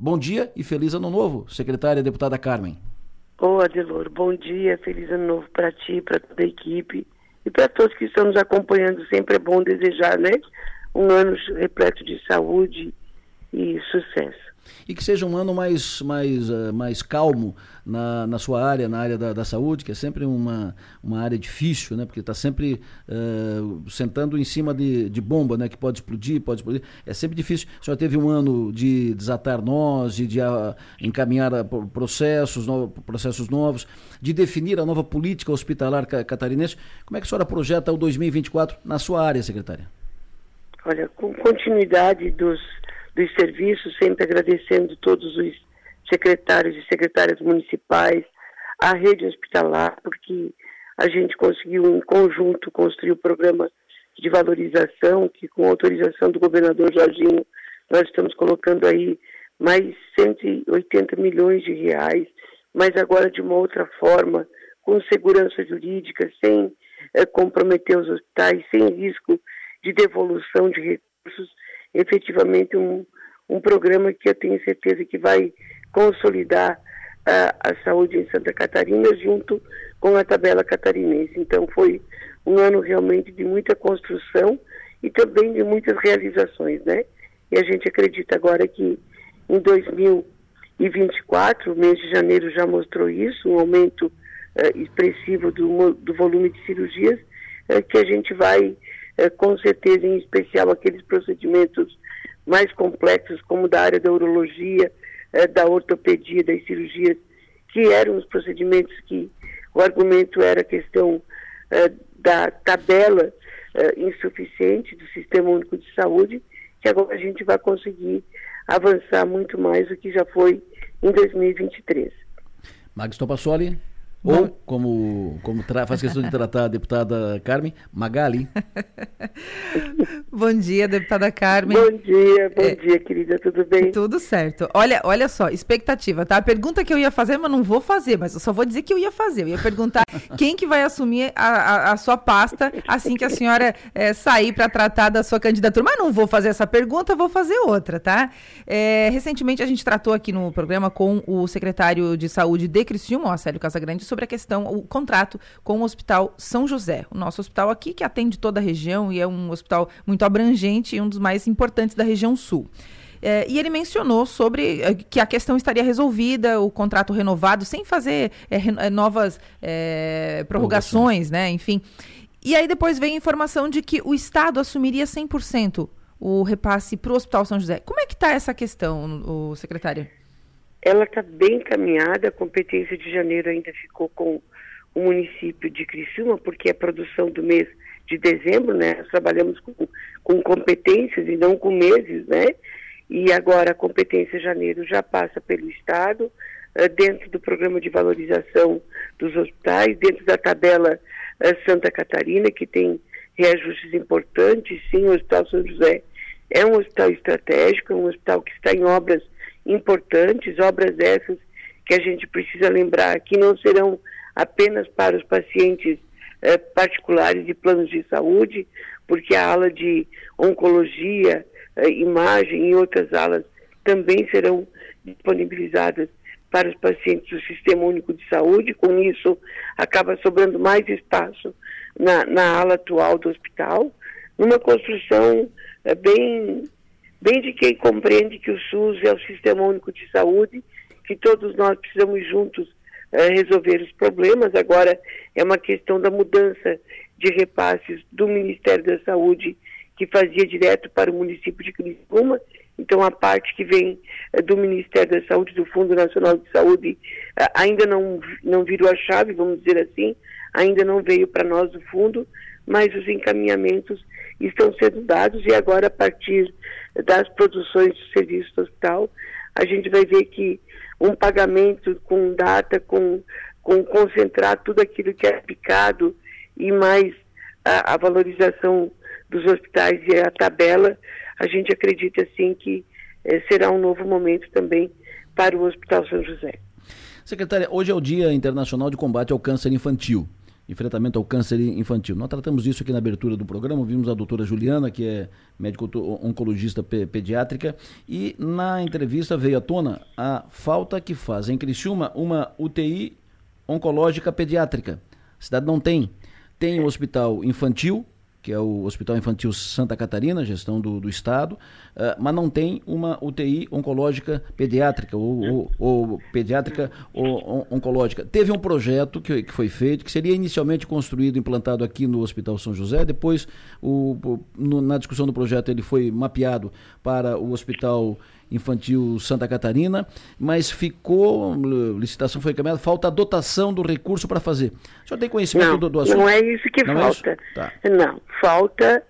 Bom dia e feliz ano novo, secretária deputada Carmen. Ô Adelor, bom dia, feliz ano novo para ti, para toda a equipe e para todos que estão nos acompanhando. Sempre é bom desejar, né? Um ano repleto de saúde e sucesso e que seja um ano mais, mais, uh, mais calmo na, na sua área, na área da, da saúde, que é sempre uma, uma área difícil, né? porque está sempre uh, sentando em cima de, de bomba, né? que pode explodir, pode explodir. É sempre difícil. O senhor teve um ano de desatar nós, e de uh, encaminhar processos, no, processos novos, de definir a nova política hospitalar catarinense. Como é que a senhora projeta o 2024 na sua área, secretária? Olha, com continuidade dos dos serviços, sempre agradecendo todos os secretários e secretárias municipais, a rede hospitalar, porque a gente conseguiu em conjunto construir o programa de valorização, que com autorização do governador Jorginho, nós estamos colocando aí mais 180 milhões de reais, mas agora de uma outra forma, com segurança jurídica, sem é, comprometer os hospitais, sem risco de devolução de recursos, efetivamente um, um programa que eu tenho certeza que vai consolidar a, a saúde em Santa Catarina junto com a tabela catarinense. Então foi um ano realmente de muita construção e também de muitas realizações, né? E a gente acredita agora que em 2024, o mês de janeiro já mostrou isso, um aumento uh, expressivo do, do, volume de cirurgias, uh, que a gente vai, uh, com certeza, em especial aqueles procedimentos mais complexos, como da área da urologia, eh, da ortopedia, das cirurgias, que eram os procedimentos que o argumento era a questão eh, da tabela eh, insuficiente do Sistema Único de Saúde, que agora a gente vai conseguir avançar muito mais do que já foi em 2023. Magistro Passoli. Ou, como, como faz questão de tratar a deputada Carmen, Magali. bom dia, deputada Carmen. Bom dia, bom é, dia, querida, tudo bem? Tudo certo. Olha, olha só, expectativa, tá? A pergunta que eu ia fazer, mas não vou fazer, mas eu só vou dizer que eu ia fazer. Eu ia perguntar quem que vai assumir a, a, a sua pasta assim que a senhora é, sair para tratar da sua candidatura. Mas não vou fazer essa pergunta, vou fazer outra, tá? É, recentemente a gente tratou aqui no programa com o secretário de saúde de Criciúma, o Acélio Casagrande, sobre a questão, o contrato com o Hospital São José, o nosso hospital aqui que atende toda a região e é um hospital muito abrangente e um dos mais importantes da região sul. É, e ele mencionou sobre é, que a questão estaria resolvida, o contrato renovado, sem fazer é, novas prorrogações, né? Enfim. E aí depois veio a informação de que o Estado assumiria 100% o repasse para o Hospital São José. Como é que está essa questão, o secretário? Ela está bem encaminhada, a competência de janeiro ainda ficou com o município de Criciúma, porque é produção do mês de dezembro, né? Nós trabalhamos com, com competências e não com meses, né? E agora a competência de janeiro já passa pelo Estado, uh, dentro do programa de valorização dos hospitais, dentro da tabela uh, Santa Catarina, que tem reajustes importantes. Sim, o Hospital São José é um hospital estratégico, é um hospital que está em obras importantes, obras essas que a gente precisa lembrar que não serão apenas para os pacientes eh, particulares de planos de saúde, porque a ala de oncologia, eh, imagem e outras alas também serão disponibilizadas para os pacientes do Sistema Único de Saúde. Com isso, acaba sobrando mais espaço na, na ala atual do hospital, numa construção eh, bem bem de quem compreende que o SUS é o Sistema Único de Saúde, que todos nós precisamos juntos eh, resolver os problemas. Agora é uma questão da mudança de repasses do Ministério da Saúde, que fazia direto para o município de Criciúma. Então, a parte que vem eh, do Ministério da Saúde, do Fundo Nacional de Saúde, eh, ainda não, não virou a chave, vamos dizer assim, ainda não veio para nós do fundo, mas os encaminhamentos estão sendo dados e agora, a partir das produções de serviço do hospital, a gente vai ver que um pagamento com data, com, com concentrar tudo aquilo que é aplicado e mais a, a valorização dos hospitais e a tabela, a gente acredita sim que eh, será um novo momento também para o Hospital São José. Secretária, hoje é o Dia Internacional de Combate ao Câncer Infantil. Enfrentamento ao câncer infantil. Nós tratamos isso aqui na abertura do programa, vimos a doutora Juliana, que é médico oncologista pediátrica, e na entrevista veio à tona a falta que faz em Criciúma uma UTI oncológica pediátrica. A cidade não tem. Tem um hospital infantil, que é o Hospital Infantil Santa Catarina, gestão do, do Estado, uh, mas não tem uma UTI oncológica pediátrica ou, ou, ou pediátrica ou oncológica. Teve um projeto que, que foi feito, que seria inicialmente construído, implantado aqui no Hospital São José, depois, o no, na discussão do projeto, ele foi mapeado para o Hospital Infantil Santa Catarina, mas ficou, licitação foi encaminhada, falta a dotação do recurso para fazer. O senhor tem conhecimento não, do, do assunto? Não é isso que não falta. É isso? Tá. Não, falta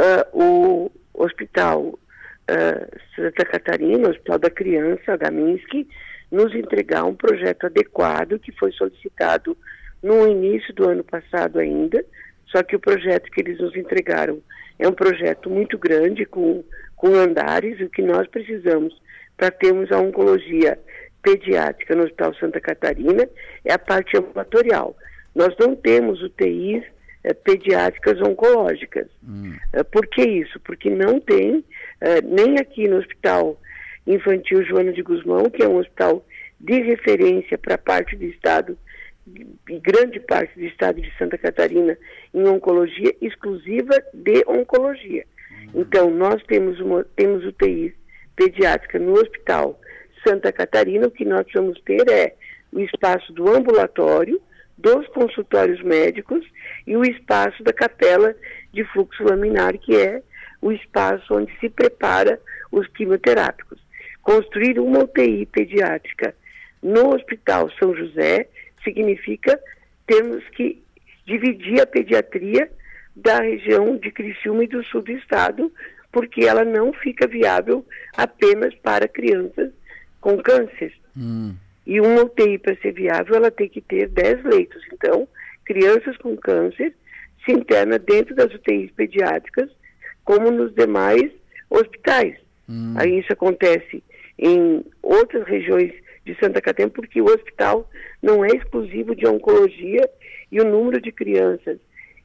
uh, o hospital uh, Santa Catarina, o Hospital da Criança, da Minsk, nos entregar um projeto adequado que foi solicitado no início do ano passado ainda, só que o projeto que eles nos entregaram é um projeto muito grande, com com andares, o que nós precisamos para termos a oncologia pediátrica no Hospital Santa Catarina é a parte ambulatorial. Nós não temos UTIs é, eh, pediátricas oncológicas. Hum. É, por que isso? Porque não tem, é, nem aqui no Hospital Infantil Joana de Guzmão, que é um hospital de referência para parte do Estado, e grande parte do Estado de Santa Catarina, em oncologia exclusiva de oncologia. Então, nós temos, uma, temos UTI pediátrica no Hospital Santa Catarina. O que nós precisamos ter é o espaço do ambulatório, dos consultórios médicos e o espaço da capela de fluxo laminar, que é o espaço onde se prepara os quimioterápicos. Construir uma UTI pediátrica no Hospital São José significa termos que dividir a pediatria da região de Criciúma e do sul do estado, porque ela não fica viável apenas para crianças com câncer. Hum. E uma UTI, para ser viável, ela tem que ter 10 leitos. Então, crianças com câncer se interna dentro das UTIs pediátricas, como nos demais hospitais. Hum. Aí isso acontece em outras regiões de Santa Catarina, porque o hospital não é exclusivo de oncologia e o número de crianças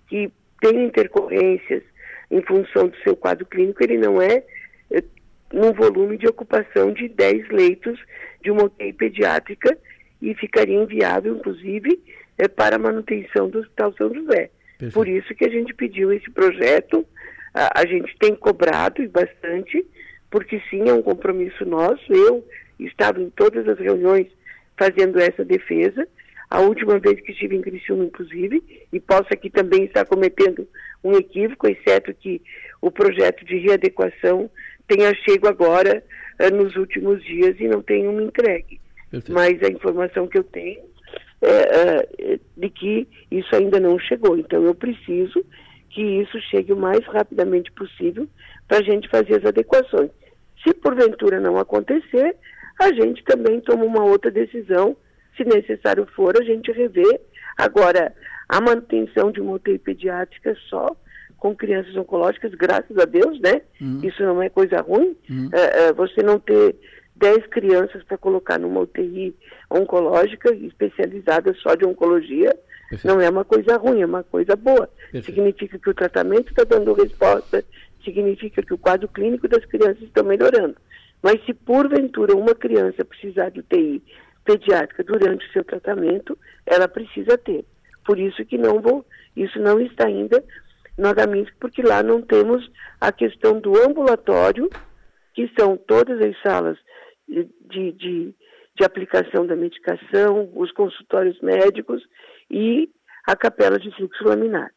que tem intercorrências em função do seu quadro clínico, ele não é, é num volume de ocupação de 10 leitos de uma UTI pediátrica e ficaria inviável, inclusive, é, para a manutenção do Hospital São José. Perfeito. Por isso que a gente pediu esse projeto, a, a gente tem cobrado e bastante, porque sim, é um compromisso nosso. Eu estava em todas as reuniões fazendo essa defesa, a última vez que estive em Criciúma, inclusive, e posso aqui também estar cometendo um equívoco, exceto que o projeto de readequação tenha chego agora uh, nos últimos dias e não tenha uma entregue. Perfeito. Mas a informação que eu tenho é uh, de que isso ainda não chegou. Então eu preciso que isso chegue o mais rapidamente possível para a gente fazer as adequações. Se porventura não acontecer, a gente também toma uma outra decisão se necessário for, a gente revê. Agora, a manutenção de uma UTI pediátrica só com crianças oncológicas, graças a Deus, né? Uhum. Isso não é coisa ruim. Uhum. É, é, você não ter 10 crianças para colocar numa UTI oncológica especializada só de oncologia, Perfeito. não é uma coisa ruim, é uma coisa boa. Perfeito. Significa que o tratamento está dando resposta, significa que o quadro clínico das crianças está melhorando. Mas se porventura uma criança precisar de UTI pediátrica durante o seu tratamento, ela precisa ter. Por isso que não vou, isso não está ainda no HMISC, porque lá não temos a questão do ambulatório, que são todas as salas de, de, de aplicação da medicação, os consultórios médicos e a capela de fluxo laminar.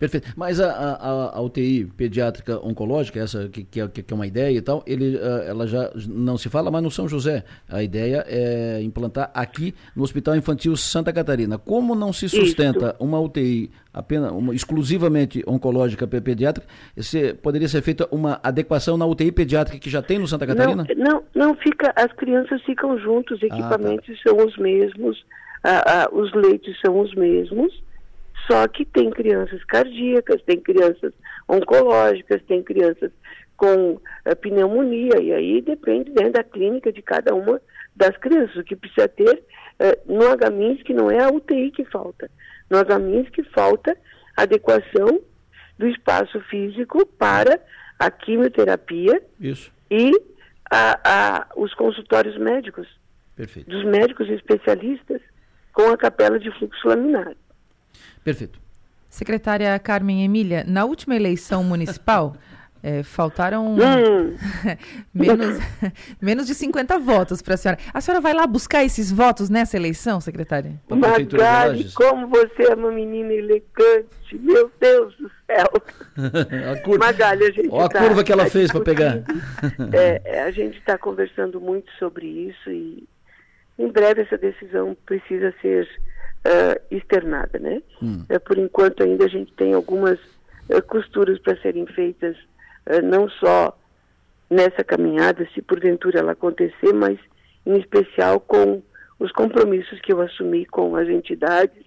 Perfeito. Mas a, a, a, UTI pediátrica oncológica, essa que, que, é, que é uma ideia e tal, ele, eh, ela já não se fala mais no São José. A ideia é implantar aqui no Hospital Infantil Santa Catarina. Como não se sustenta Isso. uma UTI apenas uma, exclusivamente oncológica pediátrica, se, poderia ser feita uma adequação na UTI pediátrica que já tem no Santa Catarina? Não, não, não fica, as crianças ficam juntos, os equipamentos ah, tá. são os mesmos, ah, ah, os leitos são os mesmos só que tem crianças cardíacas, tem crianças oncológicas, tem crianças com uh, pneumonia, e aí depende né, da clínica de cada uma das crianças. O que precisa ter uh, no HMINS, que não é a UTI que falta. Nós a menos que falta adequação do espaço físico para a quimioterapia Isso. e a, a, os consultórios médicos, Perfeito. dos médicos especialistas, com a capela de fluxo laminar. Perfeito. Secretária Carmen Emília, na última eleição municipal, é, faltaram menos, menos de 50 votos para a senhora. A senhora vai lá buscar esses votos nessa eleição, secretária? Magali, como você é uma menina elegante, meu Deus do céu. a curva, Magali, a gente Ó a tá- curva que ela tá fez para pegar. É, é, a gente está conversando muito sobre isso e em breve essa decisão precisa ser ah, externada, né? Hum. É, por enquanto ainda a gente tem algumas ah, costuras para serem feitas, não só nessa caminhada, se porventura ela acontecer, mas em especial com os compromissos que eu assumi com as entidades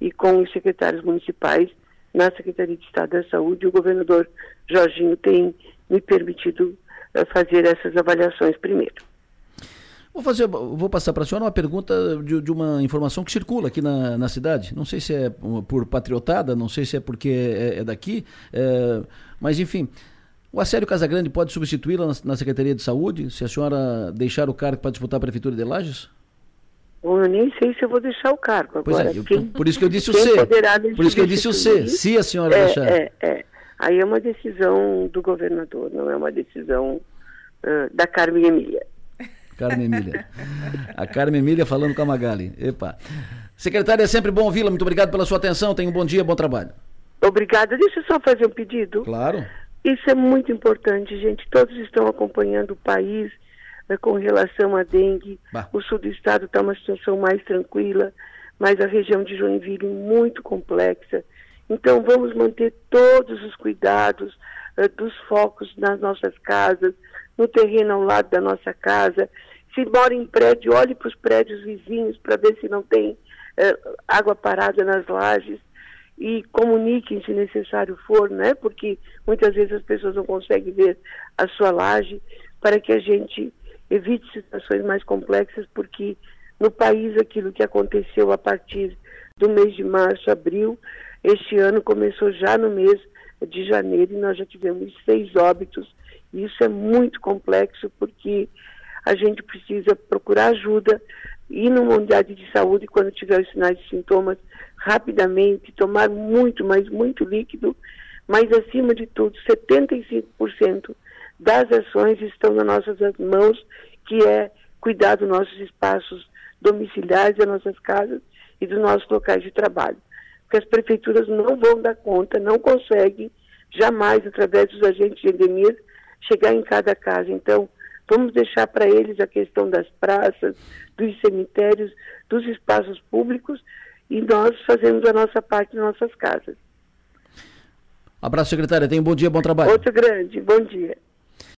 e com os secretários municipais na Secretaria de Estado da Saúde. O governador Jorginho tem me permitido fazer essas avaliações primeiro. Vou fazer, vou passar para a senhora uma pergunta de, de uma informação que circula aqui na, na cidade. Não sei se é por patriotada, não sei se é porque é, é daqui, é, mas enfim. O Acério Casagrande pode substituí-la na, na Secretaria de Saúde, se a senhora deixar o cargo para disputar a Prefeitura de Lages? Bom, eu nem sei se eu vou deixar o cargo Pois agora. é, eu- quem- por isso que eu disse o C. Por isso que eu disse o C, se a senhora é, deixar. É, é. Aí é uma decisão do governador, não é uma decisão ah, da Carmen Emília. Carmen Emília. A Carmen Emília falando com a Magali. Epa. Secretária, é sempre bom ouvi-la. Muito obrigado pela sua atenção. Tenha um bom dia, bom trabalho. Obrigada. Deixa eu só fazer um pedido. Claro. Isso é muito importante, gente. Todos estão acompanhando o país né, com relação à dengue. Bah. O sul do estado está uma situação mais tranquila, mas a região de Joinville muito complexa. Então vamos manter todos os cuidados eh, dos focos nas nossas casas, no terreno ao lado da nossa casa. Se mora em prédio, olhe para os prédios vizinhos para ver se não tem eh, água parada nas lajes e comuniquem se necessário for, né? Porque muitas vezes as pessoas não conseguem ver a sua laje para que a gente evite situações mais complexas, porque no país aquilo que aconteceu a partir do mês de março, abril, este ano começou já no mês de janeiro e nós já tivemos seis óbitos. Isso é muito complexo porque a gente precisa procurar ajuda, ir numa unidade de saúde quando tiver os sinais e sintomas rapidamente, tomar muito, mas muito líquido, mas acima de tudo, 75% das ações estão nas nossas mãos, que é cuidar dos nossos espaços domiciliares, das nossas casas e dos nossos locais de trabalho. Porque as prefeituras não vão dar conta, não conseguem jamais, através dos agentes de endemias, chegar em cada casa. Então, vamos deixar para eles a questão das praças, dos cemitérios, dos espaços públicos e nós fazemos a nossa parte nas nossas casas. Abraço, secretária. Tenha um bom dia, bom trabalho. Outro grande, bom dia.